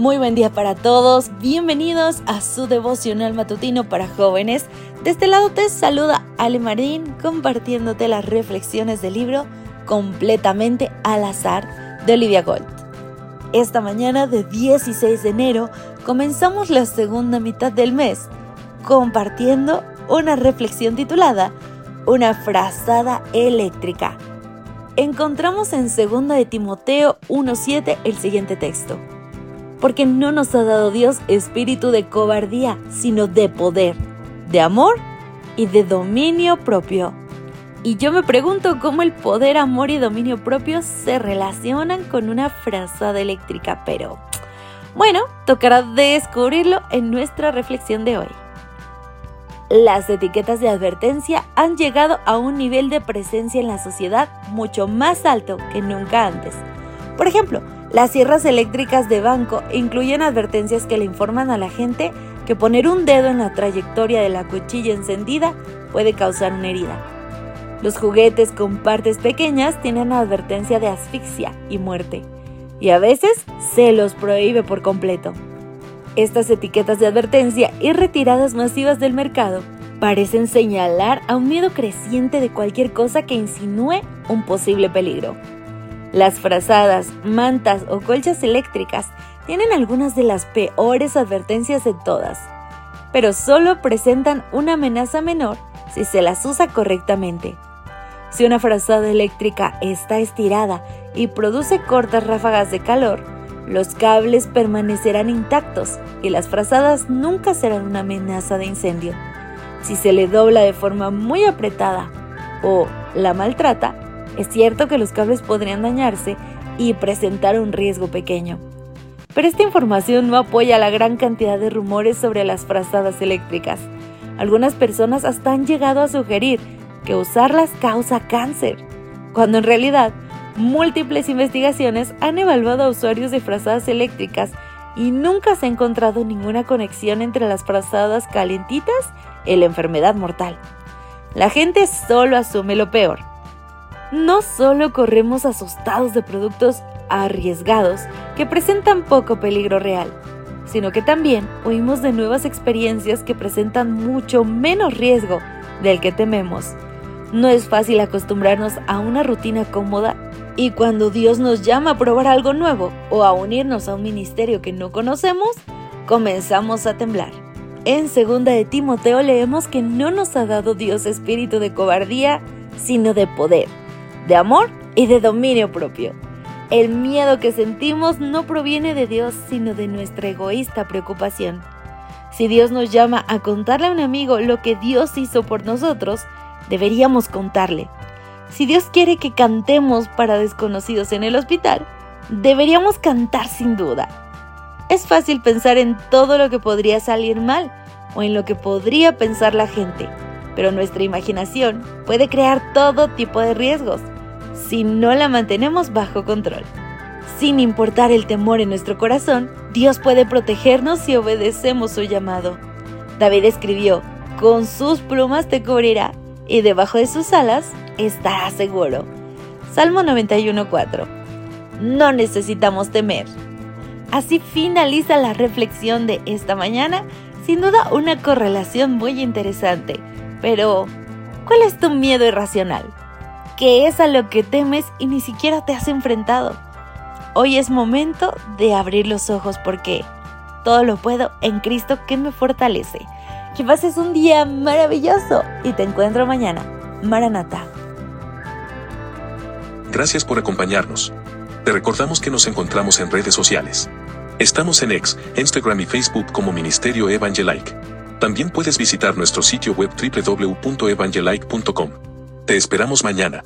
Muy buen día para todos, bienvenidos a su devocional matutino para jóvenes. De este lado te saluda Ale Marín compartiéndote las reflexiones del libro completamente al azar de Olivia Gold. Esta mañana de 16 de enero comenzamos la segunda mitad del mes compartiendo una reflexión titulada Una frazada eléctrica encontramos en 2 de Timoteo 1.7 el siguiente texto. Porque no nos ha dado Dios espíritu de cobardía, sino de poder, de amor y de dominio propio. Y yo me pregunto cómo el poder, amor y dominio propio se relacionan con una frazada eléctrica, pero bueno, tocará descubrirlo en nuestra reflexión de hoy las etiquetas de advertencia han llegado a un nivel de presencia en la sociedad mucho más alto que nunca antes. Por ejemplo, las sierras eléctricas de banco incluyen advertencias que le informan a la gente que poner un dedo en la trayectoria de la cuchilla encendida puede causar una herida. Los juguetes con partes pequeñas tienen advertencia de asfixia y muerte, y a veces se los prohíbe por completo. Estas etiquetas de advertencia y retiradas masivas del mercado parecen señalar a un miedo creciente de cualquier cosa que insinúe un posible peligro. Las frazadas, mantas o colchas eléctricas tienen algunas de las peores advertencias de todas, pero solo presentan una amenaza menor si se las usa correctamente. Si una frazada eléctrica está estirada y produce cortas ráfagas de calor, los cables permanecerán intactos y las frazadas nunca serán una amenaza de incendio. Si se le dobla de forma muy apretada o la maltrata, es cierto que los cables podrían dañarse y presentar un riesgo pequeño. Pero esta información no apoya la gran cantidad de rumores sobre las frazadas eléctricas. Algunas personas hasta han llegado a sugerir que usarlas causa cáncer, cuando en realidad Múltiples investigaciones han evaluado a usuarios de frazadas eléctricas y nunca se ha encontrado ninguna conexión entre las frazadas calentitas y la enfermedad mortal. La gente solo asume lo peor. No solo corremos asustados de productos arriesgados que presentan poco peligro real, sino que también oímos de nuevas experiencias que presentan mucho menos riesgo del que tememos. No es fácil acostumbrarnos a una rutina cómoda y cuando Dios nos llama a probar algo nuevo o a unirnos a un ministerio que no conocemos, comenzamos a temblar. En 2 de Timoteo leemos que no nos ha dado Dios espíritu de cobardía, sino de poder, de amor y de dominio propio. El miedo que sentimos no proviene de Dios, sino de nuestra egoísta preocupación. Si Dios nos llama a contarle a un amigo lo que Dios hizo por nosotros, deberíamos contarle. Si Dios quiere que cantemos para desconocidos en el hospital, deberíamos cantar sin duda. Es fácil pensar en todo lo que podría salir mal o en lo que podría pensar la gente, pero nuestra imaginación puede crear todo tipo de riesgos si no la mantenemos bajo control. Sin importar el temor en nuestro corazón, Dios puede protegernos si obedecemos su llamado. David escribió, con sus plumas te cubrirá y debajo de sus alas estará seguro. Salmo 91.4. No necesitamos temer. Así finaliza la reflexión de esta mañana, sin duda una correlación muy interesante. Pero, ¿cuál es tu miedo irracional? ¿Qué es a lo que temes y ni siquiera te has enfrentado? Hoy es momento de abrir los ojos porque todo lo puedo en Cristo que me fortalece. Que pases un día maravilloso y te encuentro mañana. Maranata. Gracias por acompañarnos. Te recordamos que nos encontramos en redes sociales. Estamos en X, Instagram y Facebook como Ministerio Evangelike. También puedes visitar nuestro sitio web www.evangelike.com. Te esperamos mañana.